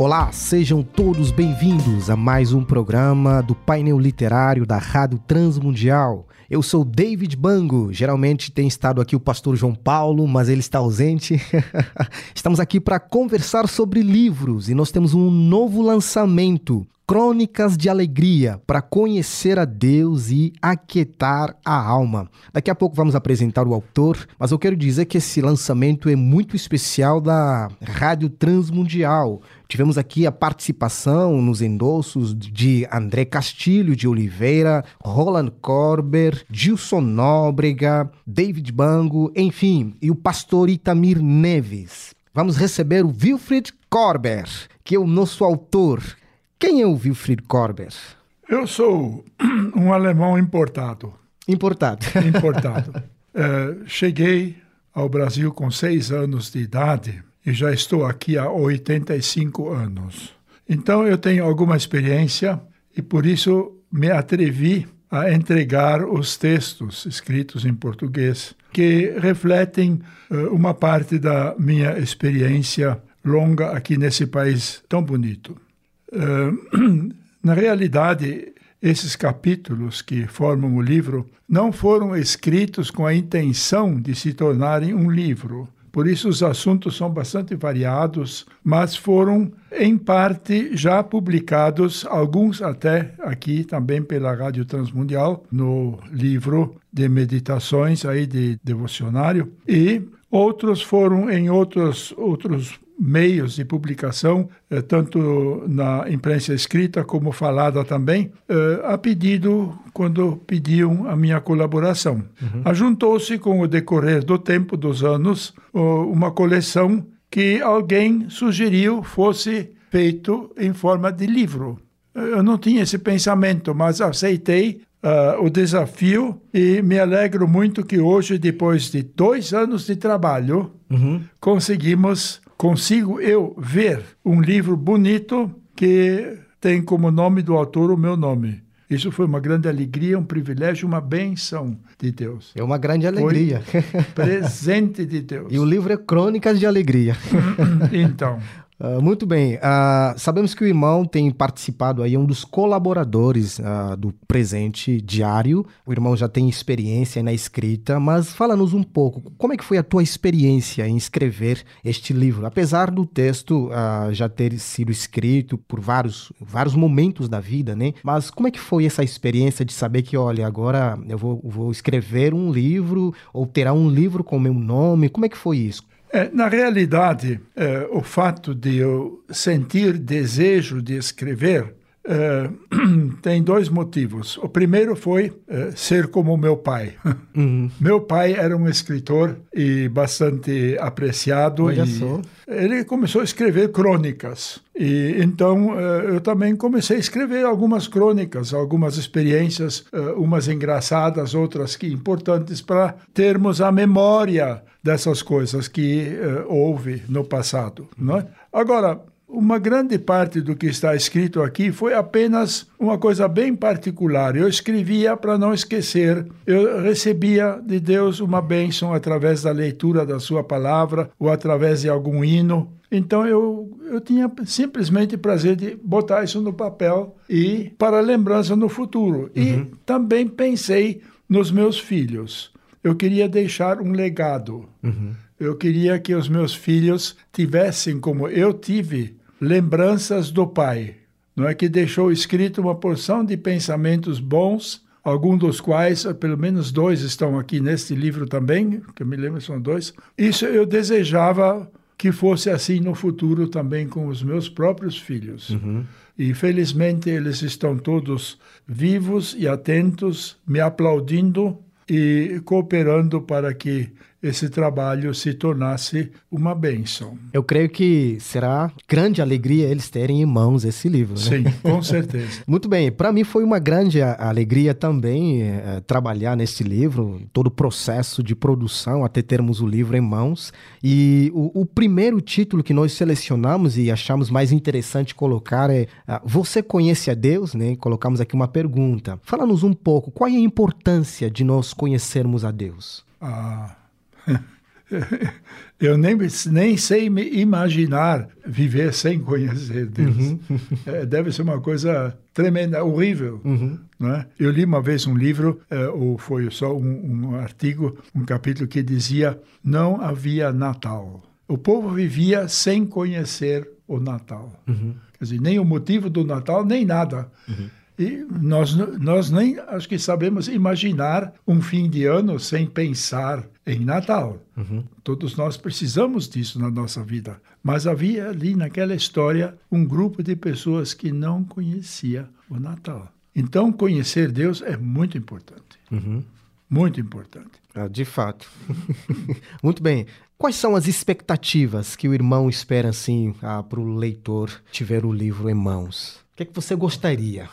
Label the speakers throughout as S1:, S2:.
S1: Olá, sejam todos bem-vindos a mais um programa do painel literário da Rádio Transmundial. Eu sou David Bango. Geralmente tem estado aqui o pastor João Paulo, mas ele está ausente. Estamos aqui para conversar sobre livros e nós temos um novo lançamento. Crônicas de Alegria para conhecer a Deus e aquietar a alma. Daqui a pouco vamos apresentar o autor, mas eu quero dizer que esse lançamento é muito especial da Rádio Transmundial. Tivemos aqui a participação nos endossos de André Castilho de Oliveira, Roland Corber, Gilson Nóbrega, David Bango, enfim, e o pastor Itamir Neves. Vamos receber o Wilfried Corber, que é o nosso autor. Quem é o Wilfried Corber?
S2: Eu sou um alemão importado.
S1: Importado.
S2: Importado. uh, cheguei ao Brasil com seis anos de idade e já estou aqui há 85 anos. Então eu tenho alguma experiência e por isso me atrevi a entregar os textos escritos em português que refletem uh, uma parte da minha experiência longa aqui nesse país tão bonito. Uh, na realidade, esses capítulos que formam o livro não foram escritos com a intenção de se tornarem um livro. Por isso, os assuntos são bastante variados, mas foram, em parte, já publicados, alguns até aqui também pela Rádio Transmundial, no livro de meditações aí de devocionário, e outros foram em outros, outros meios de publicação, eh, tanto na imprensa escrita como falada também, eh, a pedido, quando pediam a minha colaboração. Uhum. Ajuntou-se com o decorrer do tempo, dos anos, uma coleção que alguém sugeriu fosse feito em forma de livro. Eu não tinha esse pensamento, mas aceitei uh, o desafio e me alegro muito que hoje, depois de dois anos de trabalho, uhum. conseguimos consigo eu ver um livro bonito que tem como nome do autor o meu nome. Isso foi uma grande alegria, um privilégio, uma benção de Deus.
S1: É uma grande alegria.
S2: Foi presente de Deus.
S1: E o livro é Crônicas de Alegria.
S2: então.
S1: Uh, muito bem. Uh, sabemos que o irmão tem participado aí, é um dos colaboradores uh, do presente diário. O irmão já tem experiência na escrita, mas fala-nos um pouco, como é que foi a tua experiência em escrever este livro? Apesar do texto já ter sido escrito por vários, vários momentos da vida, né? Mas como é que foi essa experiência de saber que, olha, agora eu vou, vou escrever um livro ou terá um livro com o meu nome? Como é que foi isso?
S2: É, na realidade, é, o fato de eu sentir desejo de escrever é, tem dois motivos. O primeiro foi é, ser como meu pai. Uhum. Meu pai era um escritor e bastante apreciado.
S1: Olha
S2: e
S1: só.
S2: Ele começou a escrever crônicas. E então é, eu também comecei a escrever algumas crônicas, algumas experiências, umas engraçadas, outras que importantes para termos a memória dessas coisas que houve no passado. Não é? Agora, uma grande parte do que está escrito aqui foi apenas uma coisa bem particular. Eu escrevia para não esquecer. Eu recebia de Deus uma bênção através da leitura da Sua palavra ou através de algum hino. Então eu, eu tinha simplesmente prazer de botar isso no papel e para lembrança no futuro. Uhum. E também pensei nos meus filhos eu queria deixar um legado. Uhum. Eu queria que os meus filhos tivessem, como eu tive, lembranças do pai. Não é que deixou escrito uma porção de pensamentos bons, alguns dos quais, pelo menos dois estão aqui neste livro também, que eu me lembro são dois. Isso eu desejava que fosse assim no futuro também com os meus próprios filhos. Uhum. E felizmente eles estão todos vivos e atentos, me aplaudindo e cooperando para que esse trabalho se tornasse uma bênção.
S1: Eu creio que será grande alegria eles terem em mãos esse livro. Né?
S2: Sim, com certeza.
S1: Muito bem, para mim foi uma grande alegria também é, trabalhar nesse livro, todo o processo de produção até termos o livro em mãos. E o, o primeiro título que nós selecionamos e achamos mais interessante colocar é uh, Você conhece a Deus? Né? Colocamos aqui uma pergunta. Fala-nos um pouco, qual é a importância de nós conhecermos a Deus?
S2: Ah. Eu nem, nem sei imaginar viver sem conhecer Deus. Uhum. É, deve ser uma coisa tremenda, horrível. Uhum. Né? Eu li uma vez um livro, é, ou foi só um, um artigo, um capítulo que dizia: não havia Natal. O povo vivia sem conhecer o Natal. Uhum. Quer dizer, nem o motivo do Natal, nem nada. Uhum. E nós, nós nem acho que sabemos imaginar um fim de ano sem pensar em Natal. Uhum. Todos nós precisamos disso na nossa vida. Mas havia ali naquela história um grupo de pessoas que não conhecia o Natal. Então, conhecer Deus é muito importante. Uhum. Muito importante.
S1: Ah, de fato. muito bem. Quais são as expectativas que o irmão espera assim ah, para o leitor tiver o livro em mãos? que, é que você gostaria?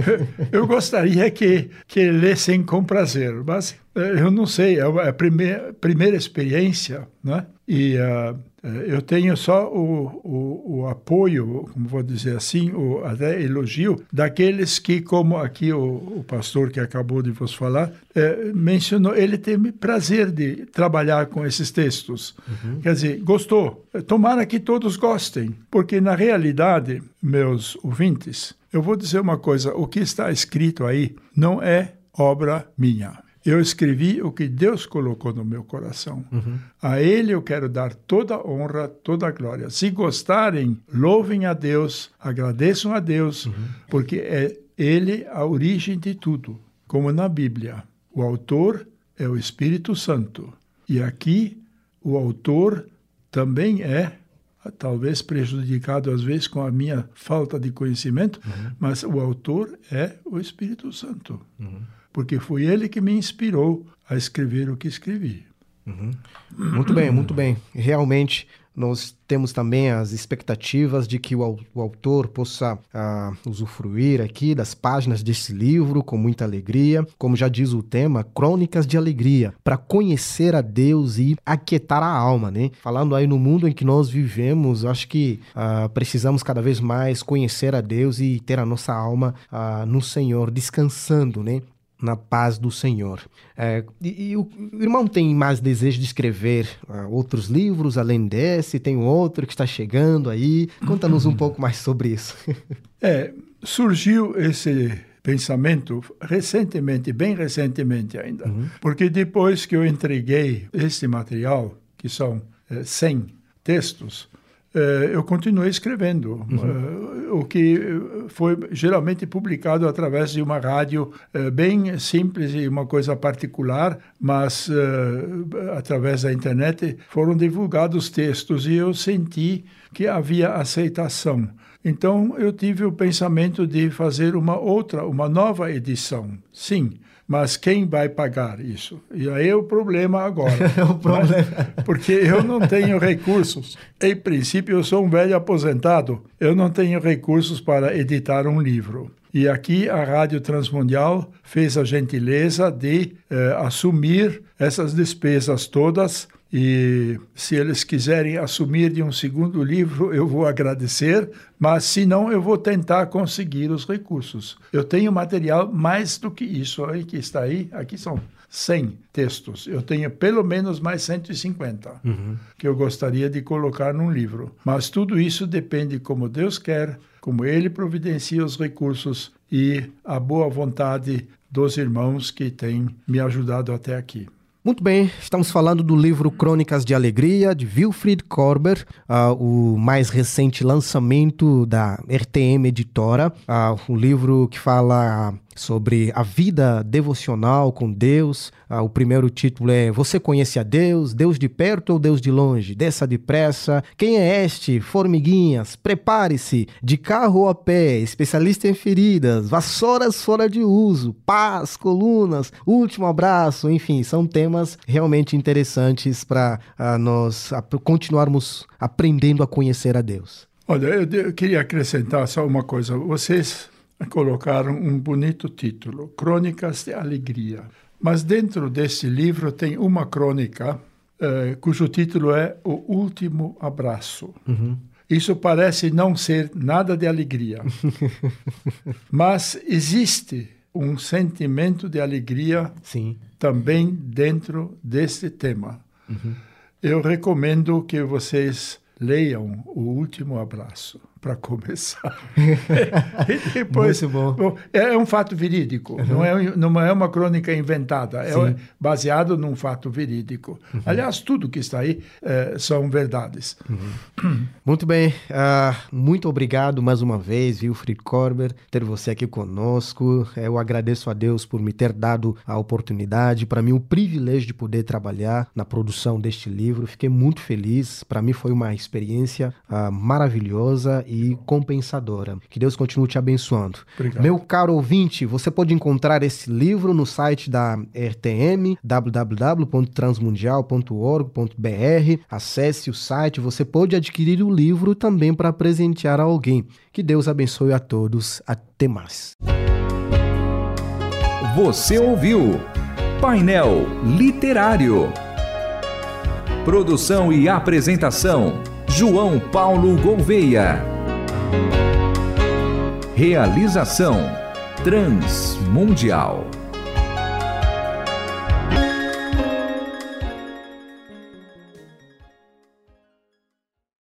S2: eu gostaria que, que lessem com prazer, mas eu não sei, é a primeira, primeira experiência, né? E uh, eu tenho só o, o, o, apoio, como vou dizer assim, o até elogio daqueles que, como aqui o, o pastor que acabou de vos falar, eh, mencionou, ele tem prazer de trabalhar com esses textos. Uhum. Quer dizer, gostou. Tomara que todos gostem, porque na realidade, meus ouvintes, eu vou dizer uma coisa: o que está escrito aí não é obra minha. Eu escrevi o que Deus colocou no meu coração. Uhum. A Ele eu quero dar toda a honra, toda a glória. Se gostarem, louvem a Deus, agradeçam a Deus, uhum. porque é Ele a origem de tudo. Como na Bíblia, o autor é o Espírito Santo. E aqui, o autor também é talvez prejudicado às vezes com a minha falta de conhecimento, uhum. mas o autor é o Espírito Santo. Uhum porque foi ele que me inspirou a escrever o que escrevi.
S1: Uhum. Muito bem, muito bem. Realmente, nós temos também as expectativas de que o, o autor possa uh, usufruir aqui das páginas desse livro com muita alegria, como já diz o tema, Crônicas de Alegria, para conhecer a Deus e aquietar a alma, né? Falando aí no mundo em que nós vivemos, acho que uh, precisamos cada vez mais conhecer a Deus e ter a nossa alma uh, no Senhor, descansando, né? Na paz do Senhor. É, e, e, o irmão tem mais desejo de escrever uh, outros livros além desse? Tem outro que está chegando aí? Conta-nos um pouco mais sobre isso.
S2: é, surgiu esse pensamento recentemente, bem recentemente ainda, uhum. porque depois que eu entreguei esse material, que são é, 100 textos, eu continuei escrevendo, uhum. uh, o que foi geralmente publicado através de uma rádio uh, bem simples e uma coisa particular, mas através da internet foram divulgados textos e eu senti que havia aceitação. Então eu tive o pensamento de fazer uma outra, uma nova edição. Sim, mas quem vai pagar isso? E aí é o problema agora.
S1: é o problema.
S2: Mas, porque eu não tenho recursos. Em princípio, eu sou um velho aposentado. Eu não tenho recursos para editar um livro. E aqui a Rádio Transmundial fez a gentileza de eh, assumir essas despesas todas e se eles quiserem assumir de um segundo livro, eu vou agradecer, mas se não, eu vou tentar conseguir os recursos. Eu tenho material mais do que isso aí que está aí. Aqui são 100 textos. Eu tenho pelo menos mais 150 uhum. que eu gostaria de colocar num livro. Mas tudo isso depende como Deus quer, como Ele providencia os recursos e a boa vontade dos irmãos que têm me ajudado até aqui.
S1: Muito bem, estamos falando do livro Crônicas de Alegria, de Wilfried Korber, uh, o mais recente lançamento da RTM Editora, uh, um livro que fala sobre a vida devocional com Deus. Ah, o primeiro título é Você conhece a Deus? Deus de perto ou Deus de longe? Desça depressa. Quem é este? Formiguinhas. Prepare-se. De carro a pé. Especialista em feridas. Vassouras fora de uso. Paz, colunas. Último abraço. Enfim, são temas realmente interessantes para ah, nós continuarmos aprendendo a conhecer a Deus.
S2: Olha, eu, eu queria acrescentar só uma coisa. Vocês colocaram um bonito título, Crônicas de Alegria. Mas dentro desse livro tem uma crônica eh, cujo título é O Último Abraço. Uhum. Isso parece não ser nada de alegria, mas existe um sentimento de alegria Sim. também dentro desse tema. Uhum. Eu recomendo que vocês leiam O Último Abraço para começar. e depois, Muito bom. É um fato verídico, uhum. não, é, não é uma crônica inventada, é Sim. é baseado num fato verídico. Uhum. Aliás, tudo que está aí é, são verdades.
S1: Uhum. Muito bem, uh, muito obrigado mais uma vez, Wilfried Korber, ter você aqui conosco. Eu agradeço a Deus por me ter dado a oportunidade, para mim o privilégio de poder trabalhar na produção deste livro. Fiquei muito feliz, para mim foi uma experiência uh, maravilhosa e compensadora. Que Deus continue te abençoando. Obrigado. Meu caro ouvinte, você pode encontrar esse livro no site da RTM, www.transmundial.org.br. Acesse o site, você pode adquirir o livro também para presentear a alguém. Que Deus abençoe a todos. Até mais.
S3: Você ouviu Painel Literário. Produção e apresentação: João Paulo Gouveia. Realização Transmundial.